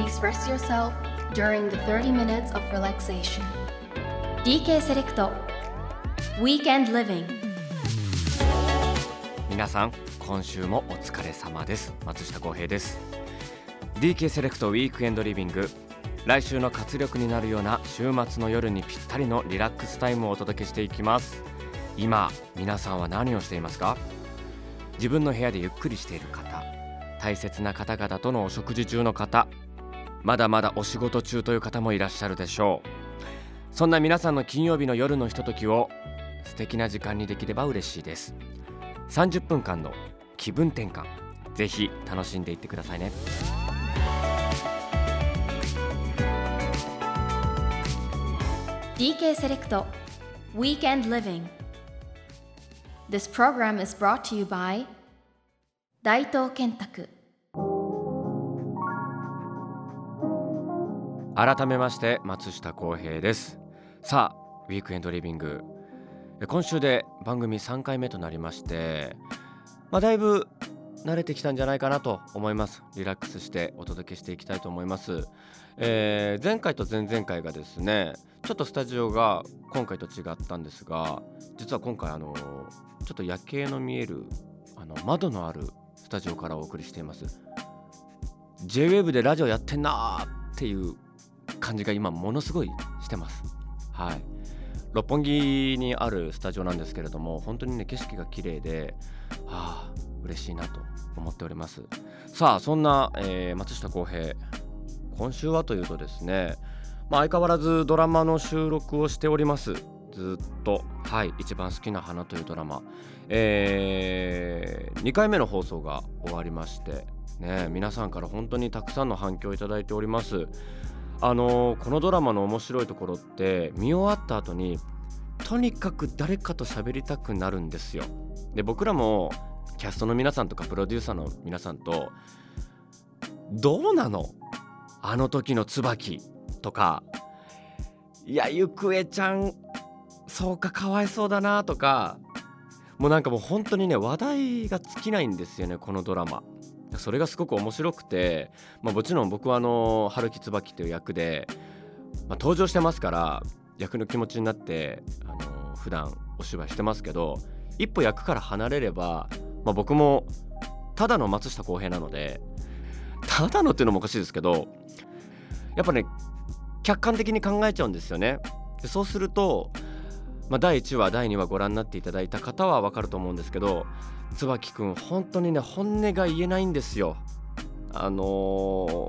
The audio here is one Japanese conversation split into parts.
please rest yourself during the 30 minutes of relaxation. DK セレクト Weekend Living. 皆さん今週もお疲れ様です。松下洸平です。DK セレクトウィークエンドリビング来週の活力になるような週末の夜にぴったりのリラックスタイムをお届けしていきます。今皆さんは何をしていますか？自分の部屋でゆっくりしている方大切な方々とのお食事中の方まだまだお仕事中という方もいらっしゃるでしょう。そんな皆さんの金曜日の夜のひとときを素敵な時間にできれば嬉しいです。30分間の気分転換。ぜひ楽しんでいってくださいね。DK セレクト Weekend Living. This program is brought to you by 大東建託改めまして松下洸平です。さあウィークエンドリビング。今週で番組3回目となりましてまあだいぶ慣れてきたんじゃないかなと思います。リラックスしてお届けしていきたいと思います、えー前回と前々回がですねちょっとスタジオが今回と違ったんですが実は今回あのちょっと夜景の見えるあの窓のあるスタジオからお送りしています。JWAVE でラジオやってんなーっていう感じが今ものすごいしてます。はい。六本木にあるスタジオなんですけれども本当にね景色が綺麗ではあ嬉しいなと思っております。さあそんな、えー松下洸平今週はというとですね、まあ、相変わらずドラマの収録をしております。ずっとはい一番好きな花というドラマ。え2回目の放送が終わりましてね皆さんから本当にたくさんの反響をいただいております。あのーこのドラマの面白いところって見終わった後にとにかく誰かと喋りたくなるんですよ。で僕らもキャストの皆さんとかプロデューサーの皆さんとどうなの？あの時の椿。とかいやゆくえちゃんそうかかわいそうだな。とかもうなんかもう本当にね話題が尽きないんですよねこのドラマ。それがすごく面白くて、まあ、もちろん僕はあの春木椿っていう役で、まあ、登場してますから役の気持ちになってあの普段お芝居してますけど一歩役から離れれば、まあ、僕もただの松下洸平なのでただのっていうのもおかしいですけどやっぱね客観的に考えちゃうんですよね。そうすると、まあ、第1話第2話ご覧になっていただいた方は分かると思うんですけど椿くん本当にね本音が言えないんですよ。あの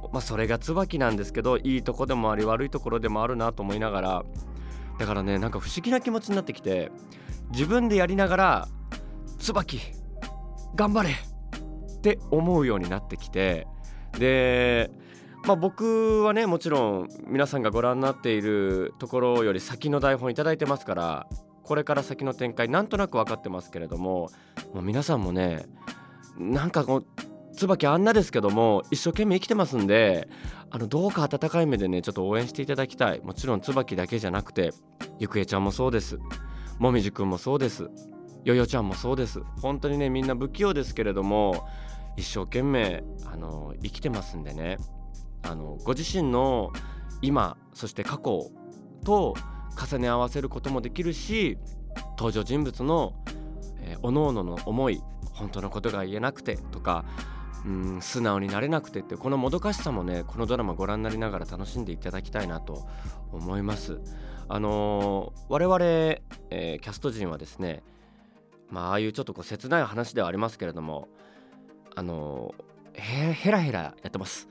ーまあそれが椿なんですけどいいとこでもあり悪いところでもあるなと思いながらだからねなんか不思議な気持ちになってきて自分でやりながら椿頑張れって思うようになってきてでまあ僕はねもちろん皆さんがご覧になっているところより先の台本いいてますからこれから先の展開なんとなく分かってますけれどももう皆さんもねなんかこう椿あんなですけども一生懸命生きてますんであのどうか温かい目でねちょっと応援していただきたい。もちろん椿だけじゃなくてゆくえちゃんもそうです。もみじくんもそうです。よよちゃんもそうです。本当にねみんな不器用ですけれども一生懸命あの生きてますんでね。あのご自身の今そして過去と重ね合わせることもできるし登場人物の、えー、各々の思い本当のことが言えなくてとかうん素直になれなくてってこのもどかしさもねこのドラマご覧になりながら楽しんでいただきたいなと思います。あのー我々、えーキャスト陣はですねまあああいうちょっとこう切ない話ではありますけれどもあのーへヘラヘラやってます。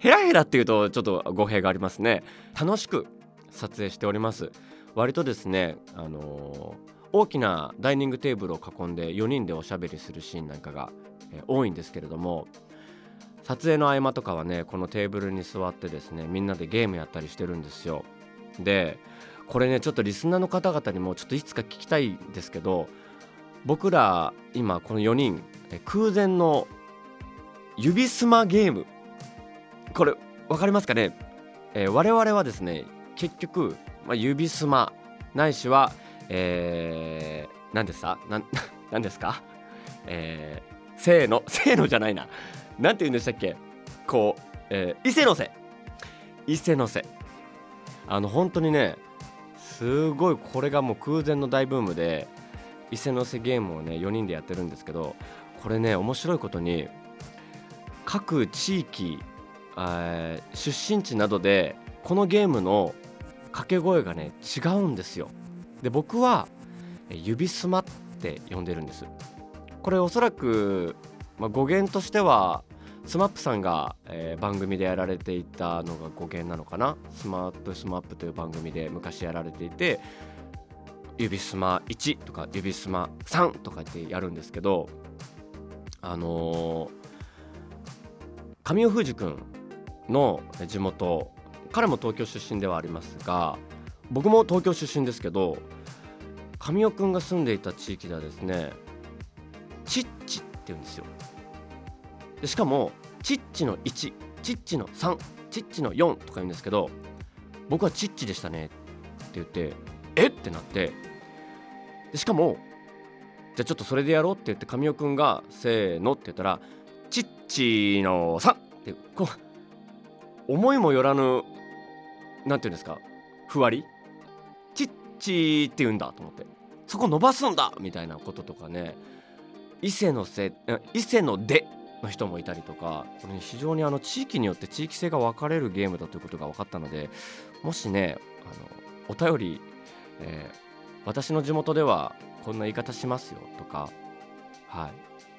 ヘラヘラっていうとちょっと語弊がありますね。楽しく撮影しております。割とですね、あのー大きなダイニングテーブルを囲んで4人でおしゃべりするシーンなんかが、え多いんですけれども撮影の合間とかはねこのテーブルに座ってですねみんなでゲームやったりしてるんですよ。でこれねちょっとリスナーの方々にもちょっといつか聞きたいんですけど僕ら今この4人空前の指スマゲームこれ分かりますかね、えー我々はですね結局、まあ、指スマないしはえー、何ですか？な 何ですか？えー、せーの せーのじゃないな。なんて言うんでしたっけ？こうえー、伊勢の瀬伊勢の瀬あの本当にねすごいこれがもう空前の大ブームで伊勢の瀬ゲームをね4人でやってるんですけどこれね面白いことに各地域、出身地などでこのゲームの掛け声がね違うんですよ。で僕は指すまって呼んでるんです。これおそらく、まあ、語源としては SMAP さんが、えー、番組でやられていたのが語源なのかな。SMAP SMAP という番組で昔やられていて指すま1とか指すま3とかってやるんですけどあのー、神尾藤君の地元彼も東京出身ではありますが僕も東京出身ですけど神尾君が住んでいた地域ではですねチッチって言うんですよ。でしかもチッチの1チッチの3チッチの4とか言うんですけど僕はチッチでしたねって言ってえってなってでしかもじゃあちょっとそれでやろうって言って神尾君がせーのって言ったらチッチの3ってこう思いもよらぬなんていうんですかふわり？チッチーって言うんだと思って。そこ伸ばすんだ！みたいなこととかね。伊勢のせ伊勢のでの人もいたりとかこれ、ね、非常にあの地域によって地域性が分かれるゲームだということが分かったのでもしねあのお便り、えー、私の地元ではこんな言い方しますよとかはい。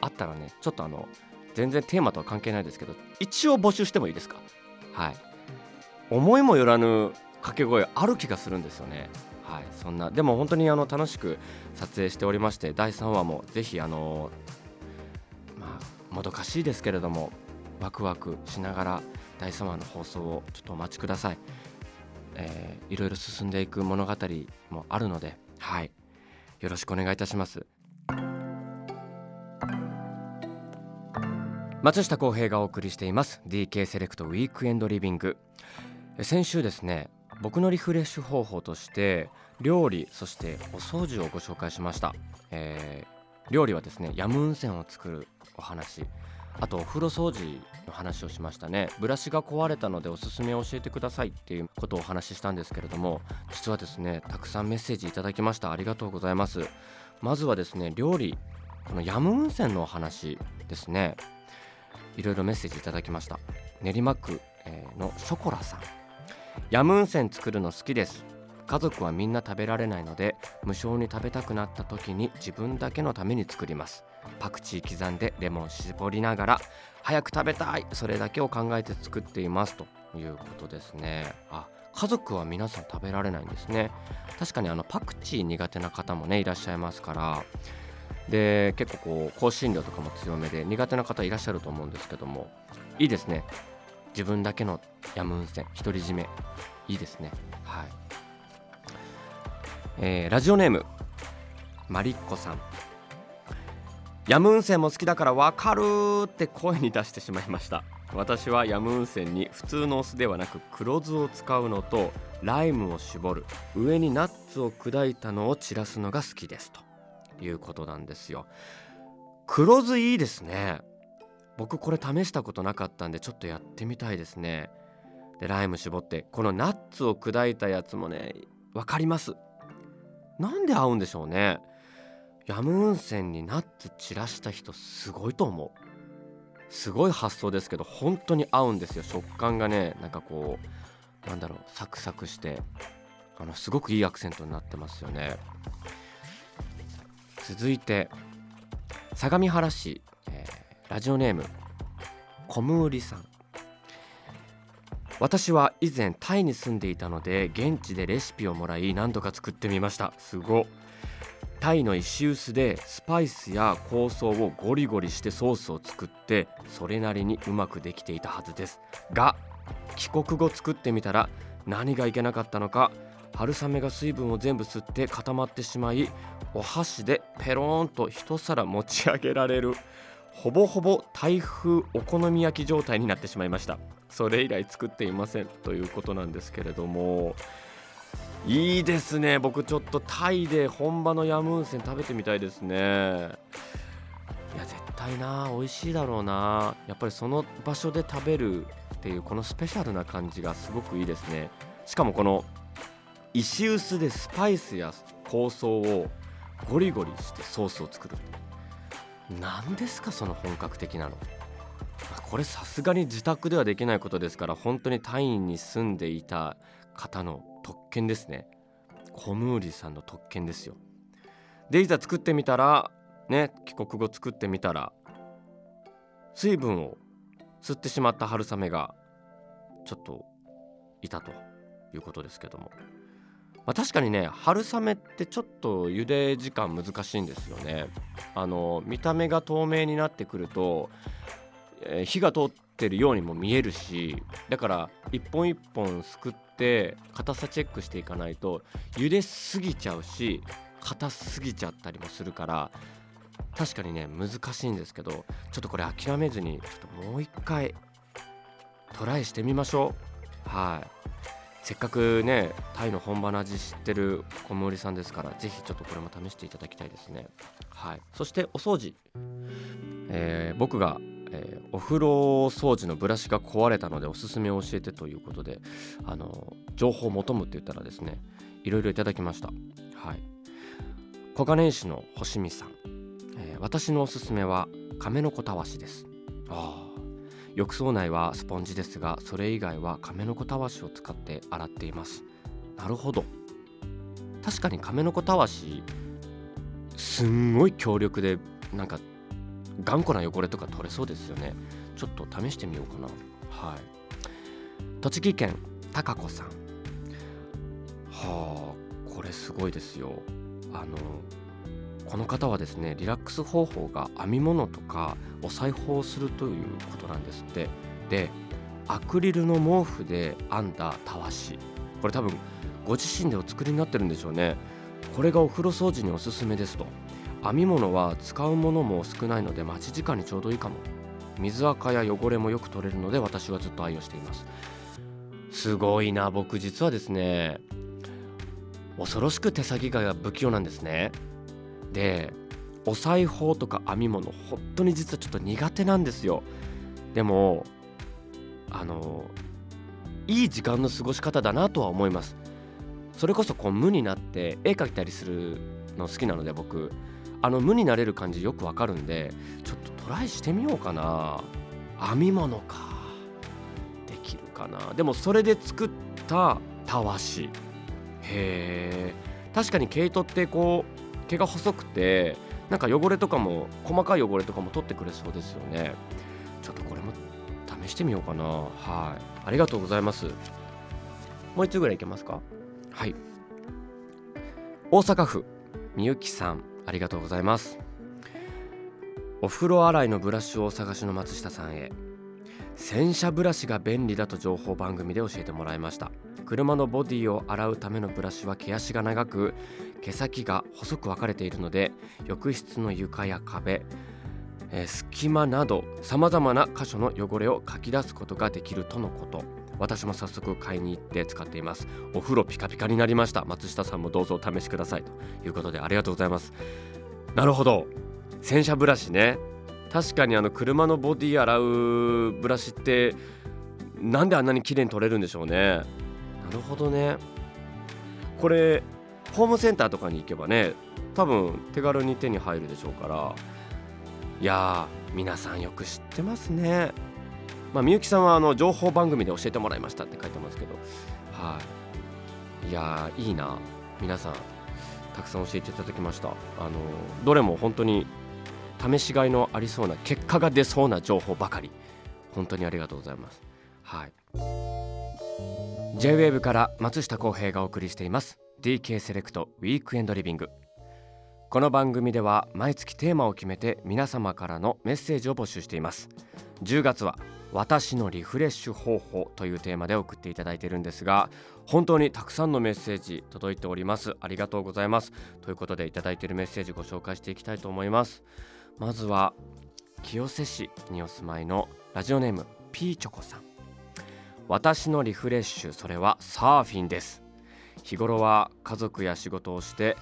あったらねちょっとあの全然テーマとは関係ないですけど一応募集してもいいですか？はい。思いもよらぬ掛け声ある気がするんですよね。はい。そんなでも本当にあの楽しく撮影しておりまして第3話もぜひあのまあもどかしいですけれどもワクワクしながら第3話の放送をちょっとお待ちください、えー、いろいろ進んでいく物語もあるのではい。よろしくお願いいたします。松下洸平がお送りしています。DK セレクトウィークエンドリビング。先週ですね僕のリフレッシュ方法として料理そしてお掃除をご紹介しました、えー、料理はですねヤムウンセンを作るお話。あとお風呂掃除の話をしましたね。ブラシが壊れたのでおすすめを教えてくださいっていうことをお話ししたんですけれども実はですねたくさんメッセージいただきました。ありがとうございます。まずはですね料理このヤムウンセンのお話ですね。いろいろメッセージいただきました。練馬区のショコラさん。ヤムウンセン作るの好きです。家族はみんな食べられないので無償に食べたくなった時に自分だけのために作ります。パクチー刻んでレモン絞りながら早く食べたいそれだけを考えて作っています。ということですね。あ家族は皆さん食べられないんですね。確かにあのパクチー苦手な方もねいらっしゃいますからで結構こう香辛料とかも強めで苦手な方いらっしゃると思うんですけどもいいですね。自分だけのヤムウンセン独り占め。いいですね。はい、えー、ラジオネームマリッコさん。ヤムウンセンも好きだからわかるって声に出してしまいました。私はヤムウンセンに普通のお酢ではなく黒酢を使うのとライムを絞る上にナッツを砕いたのを散らすのが好きですと。いうことなんですよ。黒酢いいですね。僕これ試したことなかったんでちょっとやってみたいですね。でライム絞ってこのナッツを砕いたやつもね分かります。なんで合うんでしょうね。ヤムウンセンにナッツ散らした人すごいと思う。すごい発想ですけど本当に合うんですよ。食感がねなんかこうなんだろうサクサクしてあのすごくいいアクセントになってますよね。続いて相模原市、えー、ラジオネームコムウリさん。私は以前タイに住んでいたので現地でレシピをもらい何度か作ってみました。すごタイの石臼でスパイスや香草をゴリゴリしてソースを作ってそれなりにうまくできていたはずです。が帰国後作ってみたら何がいけなかったのか春雨が水分を全部吸って固まってしまいお箸でペローンと一皿持ち上げられるほぼほぼ台風お好み焼き状態になってしまいました。それ以来作っていません。ということなんですけれどもいいですね。僕ちょっとタイで本場のヤムウンセン食べてみたいですね。いや絶たいな美味しいだろうな。やっぱりその場所で食べるっていうこのスペシャルな感じがすごくいいですね。しかもこの石臼でスパイスや香草をゴリゴリしてソースを作る。何ですかその本格的なの。これさすがに自宅ではできないことですから本当にタイに住んでいた方の特権ですね。コムーリさんの特権ですよ。でいざ作ってみたらね帰国後作ってみたら水分を吸ってしまった春雨がちょっといたということですけども、まあ、確かにね春雨ってちょっと茹で時間難しいんですよね。あの見た目が透明になってくると、えー、火が通ってるようにも見えるしだから一本一本すくって硬さチェックしていかないと茹ですぎちゃうし硬すぎちゃったりもするから確かにね難しいんですけどちょっとこれ諦めずにちょっともう一回トライしてみましょう。はい。せっかくねタイの本場の味知ってる小森さんですからぜひちょっとこれも試していただきたいですね。はい。そしてお掃除、えー、僕が、えー、お風呂掃除のブラシが壊れたのでおすすめを教えてということであの情報を求むって言ったらですねいろいろいただきました。はい。小金井市の星見さん、えー、私のおすすめは亀の子たわしです。ああ浴槽内はスポンジですがそれ以外は亀の子たわしを使って洗っています。なるほど。確かに亀の子たわしすんごい強力でなんか頑固な汚れとか取れそうですよね。ちょっと試してみようかな。はい。栃木県高子さん。はあこれすごいですよ。あのこの方はですねリラックス方法が編み物とかお裁縫をするということなんですって。でアクリルの毛布で編んだたわし。これ多分ご自身でお作りになってるんでしょうね。これがお風呂掃除におすすめですと。編み物は使うものも少ないので待ち時間にちょうどいいかも。水垢や汚れもよく取れるので私はずっと愛用しています。すごいな僕実はですね恐ろしく手先が不器用なんですね。でお裁縫とか編み物本当に実はちょっと苦手なんですよ。でもあのいい時間の過ごし方だなとは思います。それこそこう無になって絵描いたりするの好きなので僕。あの無になれる感じよくわかるんでちょっとトライしてみようかな。編み物か。できるかな。でもそれで作ったたわし。へえ確かに毛糸ってこう毛が細くてなんか汚れとかも細かい汚れとかも取ってくれそうですよね。ちょっとこれも試してみようかな。はい。ありがとうございます。もう一つぐらいいけますか？はい。大阪府みゆきさん。ありがとうございます。お風呂洗いのブラシをお探しの松下さんへ洗車ブラシが便利だと情報番組で教えてもらいました。車のボディを洗うためのブラシは毛足が長く毛先が細く分かれているので浴室の床や壁、え、隙間などさまざまな箇所の汚れをかき出すことができるとのこと。私も早速買いに行って使っています。お風呂ピカピカになりました。松下さんもどうぞお試しくださいということでありがとうございます。なるほど。洗車ブラシね。確かにあの車のボディ洗うブラシってなんであんなに綺麗に取れるんでしょうね。なるほどね。これホームセンターとかに行けばね多分手軽に手に入るでしょうから。いやー皆さんよく知ってますね。まあみゆきさんはあの情報番組で教えてもらいましたって書いてますけど。はい。いやーいいな。皆さんたくさん教えていただきました。あのどれも本当に試しがいのありそうな結果が出そうな情報ばかり。本当にありがとうございます。はい。J-WAVE から松下洸平がお送りしています。DK セレクトウィークエンドリビングこの番組では毎月テーマを決めて皆様からのメッセージを募集しています。10月は私のリフレッシュ方法というテーマで送っていただいているんですが本当にたくさんのメッセージ届いております。ありがとうございます。ということでいただいているメッセージご紹介していきたいと思います。まずは清瀬市にお住まいのラジオネームピーチョコさん。私のリフレッシュそれはサーフィンです。日頃は家族や仕事をして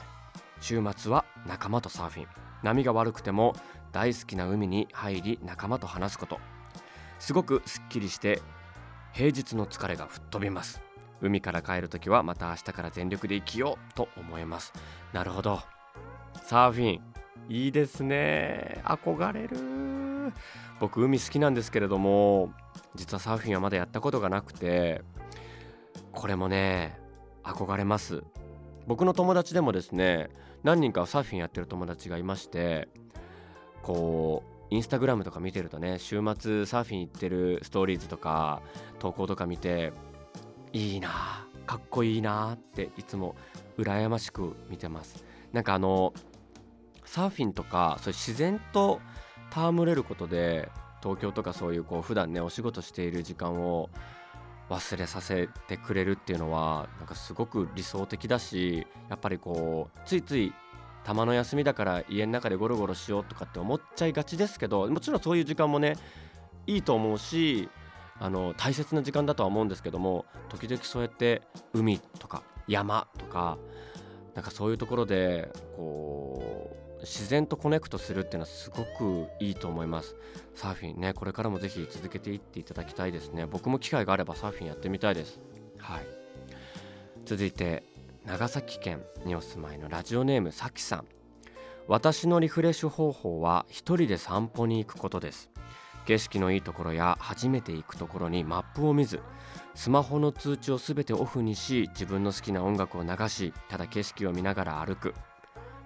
週末は仲間とサーフィン。波が悪くても大好きな海に入り仲間と話すこと。すごくすっきりして平日の疲れが吹っ飛びます。海から帰るときはまた明日から全力で生きようと思います。なるほど。サーフィンいいですね。憧れる。僕海好きなんですけれども実はサーフィンはまだやったことがなくてこれもね憧れます。僕の友達でもですね何人かサーフィンやってる友達がいましてこうインスタグラムとか見てるとね週末サーフィン行ってるストーリーズとか投稿とか見ていいなかっこいいなっていつも羨ましく見てます。なんかあのサーフィンとかそういう自然と戯れることで東京とかそういうこう普段ねお仕事している時間を忘れさせてくれるっていうのはなんかすごく理想的だしやっぱりこうついついたまの休みだから家の中でゴロゴロしようとかって思っちゃいがちですけどもちろんそういう時間もねいいと思うしあの大切な時間だとは思うんですけども時々そうやって海とか山とかなんかそういうところでこう自然とコネクトするっていうのはすごくいいと思います。サーフィンねこれからもぜひ続けていっていただきたいですね。僕も機会があればサーフィンやってみたいです。はい。続いて長崎県にお住まいのラジオネームさきさん。私のリフレッシュ方法は一人で散歩に行くことです。景色のいいところや初めて行くところにマップを見ずスマホの通知をすべてオフにし自分の好きな音楽を流しただ景色を見ながら歩く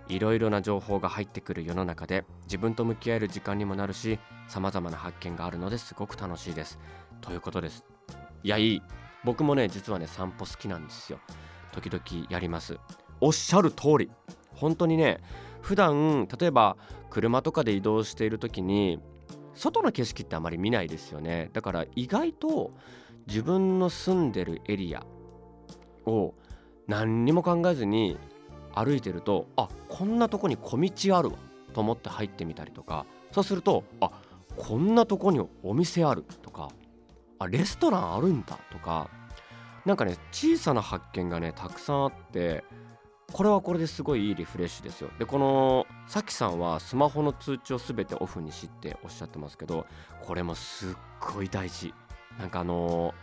いろいろな情報が入ってくる世の中で自分と向き合える時間にもなるしさまざまな発見があるのですごく楽しいです。ということです。いやいい。僕もね実はね散歩好きなんですよ。時々やります。おっしゃる通り。本当にね普段例えば車とかで移動している時に外の景色ってあまり見ないですよね。だから意外と自分の住んでるエリアを何にも考えずに歩いてるとあこんなとこに小道あるわと思って入ってみたりとか。そうするとあこんなとこにお店あるとかあレストランあるんだとか。なんかね小さな発見がねたくさんあってこれはこれですごいいいリフレッシュですよ。でこのさきさんはスマホの通知を全てオフにしっておっしゃってますけどこれもすっごい大事。なんかあの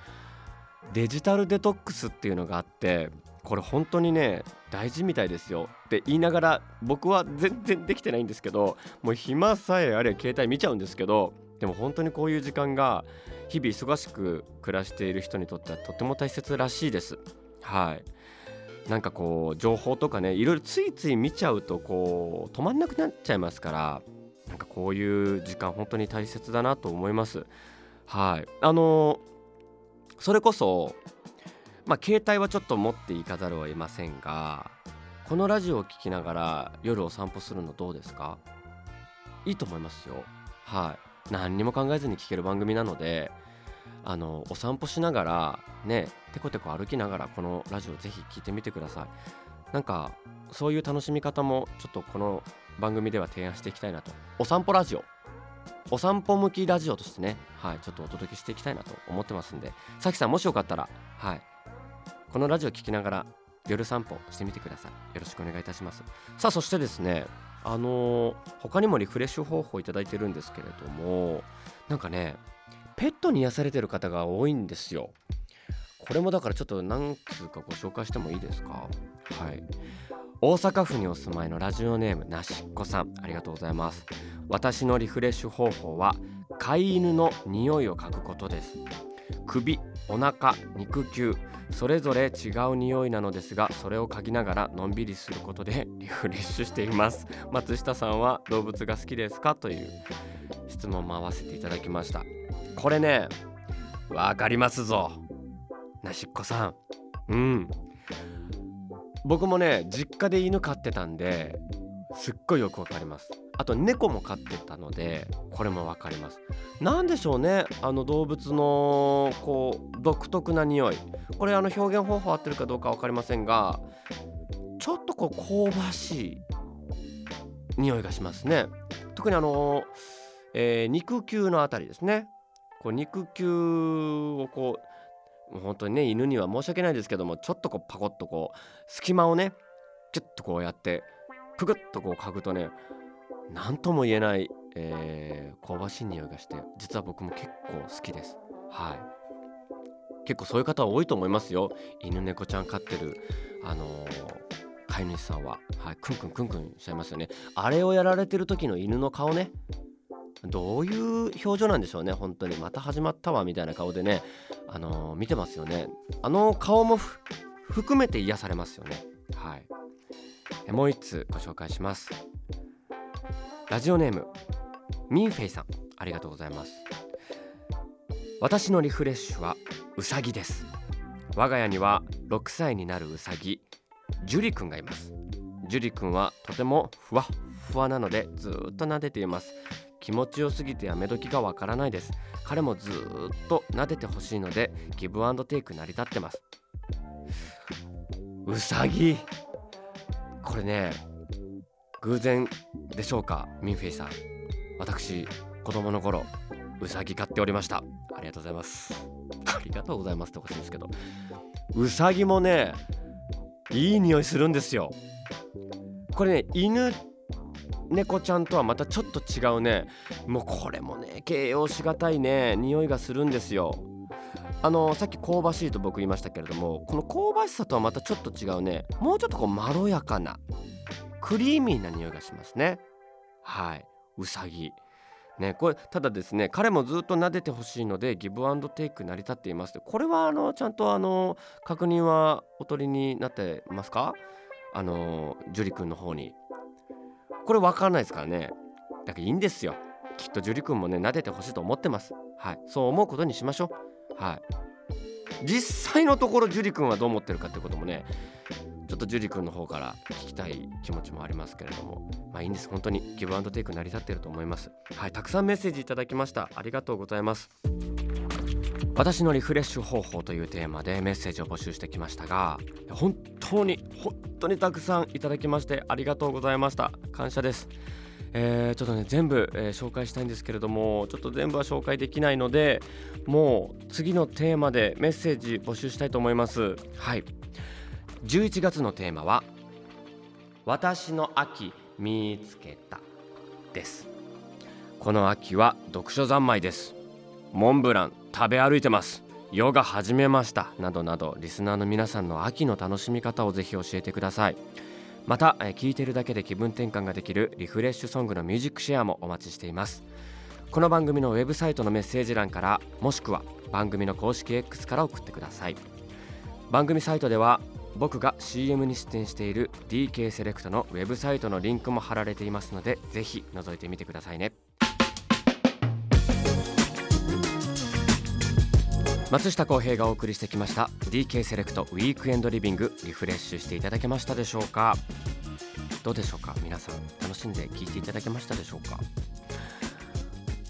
デジタルデトックスっていうのがあってこれ本当にね大事みたいですよって言いながら僕は全然できてないんですけどもう暇さえあれ携帯見ちゃうんですけどでも本当にこういう時間が日々忙しく暮らしている人にとってはとても大切らしいです。はい。なんかこう情報とかねいろいろついつい見ちゃうとこう止まんなくなっちゃいますからなんかこういう時間本当に大切だなと思います。はい。あのそれこそまあ携帯はちょっと持っていかざるを得ませんがこのラジオを聴きながら夜お散歩するのどうですか？いいと思いますよ。はい。何にも考えずに聴ける番組なのであのお散歩しながらねテコテコ歩きながらこのラジオぜひ聞いてみてください。なんかそういう楽しみ方もちょっとこの番組では提案していきたいなと。お散歩ラジオ。お散歩向きラジオとしてねはいちょっとお届けしていきたいなと思ってますんでさきさんもしよかったらはいこのラジオ聞きながら夜散歩してみてください。よろしくお願いいたします。さあそしてですねあのー、他にもリフレッシュ方法いただいてるんですけれどもなんかねペットに癒されてる方が多いんですよ。これもだからちょっと何通かご紹介してもいいですか？はい。大阪府にお住まいのラジオネームなしっこさん。ありがとうございます。私のリフレッシュ方法は飼い犬の匂いを嗅ぐことです。首お腹肉球それぞれ違う匂いなのですがそれを嗅ぎながらのんびりすることで リフレッシュしています。松下さんは動物が好きですか？という質問も合わせていただきました。これねわかりますぞ。なしっこさん。うん。僕もね実家で犬飼ってたんですっごいよくわかります。あと猫も飼ってたのでこれもわかります。何でしょうね。あの動物のこう独特な匂い。これあの表現方法合ってるかどうか分かりませんがちょっとこう香ばしい匂いがしますね。特にあの、えー、肉球のあたりですね。こう肉球をこう本当にね犬には申し訳ないですけどもちょっとこうパコッとこう隙間をねキュッとこうやってくぐっとこう嗅ぐとね何とも言えないえー、香ばしい匂いがして実は僕も結構好きです。はい。結構そういう方多いと思いますよ。犬猫ちゃん飼ってるあのー飼い主さんは、はい、クンクンクンクンしちゃいますよね。あれをやられてる時の犬の顔ね。どういう表情なんでしょうね。本当に。また始まったわみたいな顔でね。あのー、見てますよね。あの顔も含めて癒されますよね。はい。もう一つご紹介します。ラジオネームミンフェイさんありがとうございます。私のリフレッシュはうさぎです。我が家には6歳になるうさぎジュリ君がいます。ジュリ君はとてもふわふわなのでずっと撫でています。気持ちよすぎてやめ時がわからないです。彼もずっと撫でてほしいのでギブアンドテイク成り立ってます。うさぎこれね偶然でしょうかミンフェイさん。私子供の頃うさぎ飼っておりました。ありがとうございます。ありがとうございますってことですけど。うさぎもねいい匂いするんですよ。これね犬猫ちゃんとはまたちょっと違うね。もうこれもね形容しがたいね匂いがするんですよ。あのさっき香ばしいと僕言いましたけれどもこの香ばしさとはまたちょっと違うね。もうちょっとこうまろやかな。クリーミーな匂いがしますね。はい。うさぎ。ね、これただですね彼もずっと撫でてほしいのでギブアンドテイク成り立っています。これはあのちゃんとあの確認はお取りになってますか？あのジュリ君の方に。これ分かんないですからね。だからいいんですよ。きっとジュリ君もね撫でてほしいと思ってます。はい。そう思うことにしましょう。はい。実際のところジュリ君はどう思ってるかってこともねちょっとジュリ君の方から聞きたい気持ちもありますけれども。まあいいんです。本当にギブアンドテイク成り立っていると思います。はいたくさんメッセージいただきました。ありがとうございます。私のリフレッシュ方法というテーマでメッセージを募集してきましたが本当に本当にたくさんいただきましてありがとうございました。感謝です。えー、ちょっとね全部、えー、紹介したいんですけれどもちょっと全部は紹介できないのでもう次のテーマでメッセージ募集したいと思います。はい。11月のテーマは私の秋見つけたです。この秋は読書三昧です。モンブラン食べ歩いてます。ヨガ始めました。などなどリスナーの皆さんの秋の楽しみ方をぜひ教えてください。また聴いてるだけで気分転換ができるリフレッシュソングのミュージックシェアもお待ちしています。この番組のウェブサイトのメッセージ欄からもしくは番組の公式 X から送ってください。番組サイトでは僕が CM に出演している DK セレクトのウェブサイトのリンクも貼られていますのでぜひ覗いてみてくださいね。松下洸平がお送りしてきました DK セレクトウィークエンドリビングリフレッシュしていただけましたでしょうか？どうでしょうか？皆さん楽しんで聞いていただけましたでしょうか？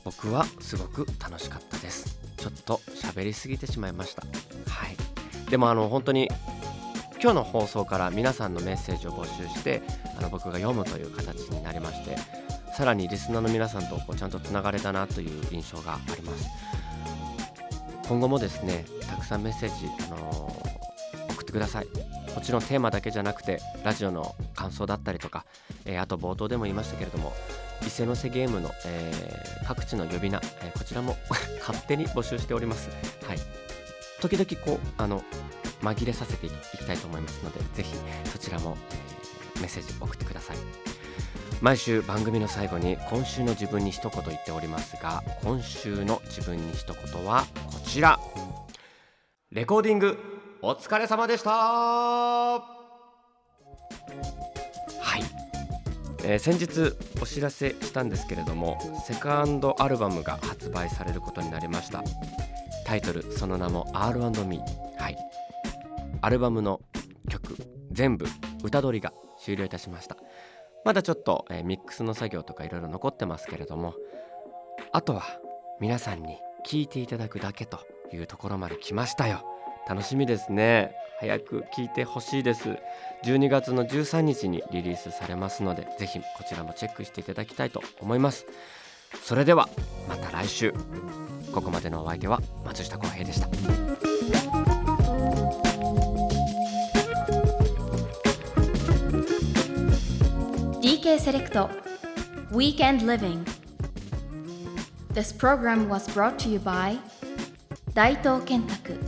僕はすごく楽しかったです。ちょっと喋りすぎてしまいました。はい。でもあの本当に今日の放送から皆さんのメッセージを募集してあの僕が読むという形になりましてさらにリスナーの皆さんとこうちゃんとつながれたなという印象があります。今後もですねたくさんメッセージ、あのー、送ってください。もちろんテーマだけじゃなくてラジオの感想だったりとか、えー、あと冒頭でも言いましたけれども伊勢の瀬ゲームの、えー、各地の呼び名、えこちらも 勝手に募集しております。はい。時々こうあの紛れさせていきたいと思いますのでぜひそちらも、えー、メッセージ送ってください。毎週番組の最後に今週の自分に一言言っておりますが今週の自分に一言はこちら。レコーディングお疲れ様でした。はい、えー、先日お知らせしたんですけれどもセカンドアルバムが発売されることになりました。タイトルその名も R&Me はい。アルバムの曲全部歌取りが終了いたしました。まだちょっと、えー、ミックスの作業とかいろいろ残ってますけれどもあとは皆さんに聴いていただくだけというところまで来ましたよ。楽しみですね。早く聴いてほしいです。12月の13日にリリースされますのでぜひこちらもチェックしていただきたいと思います。それではまた来週。ここまでのお相手は松下洸平でした。BK Select Weekend Living. This program was brought to you by Daito Kentaku.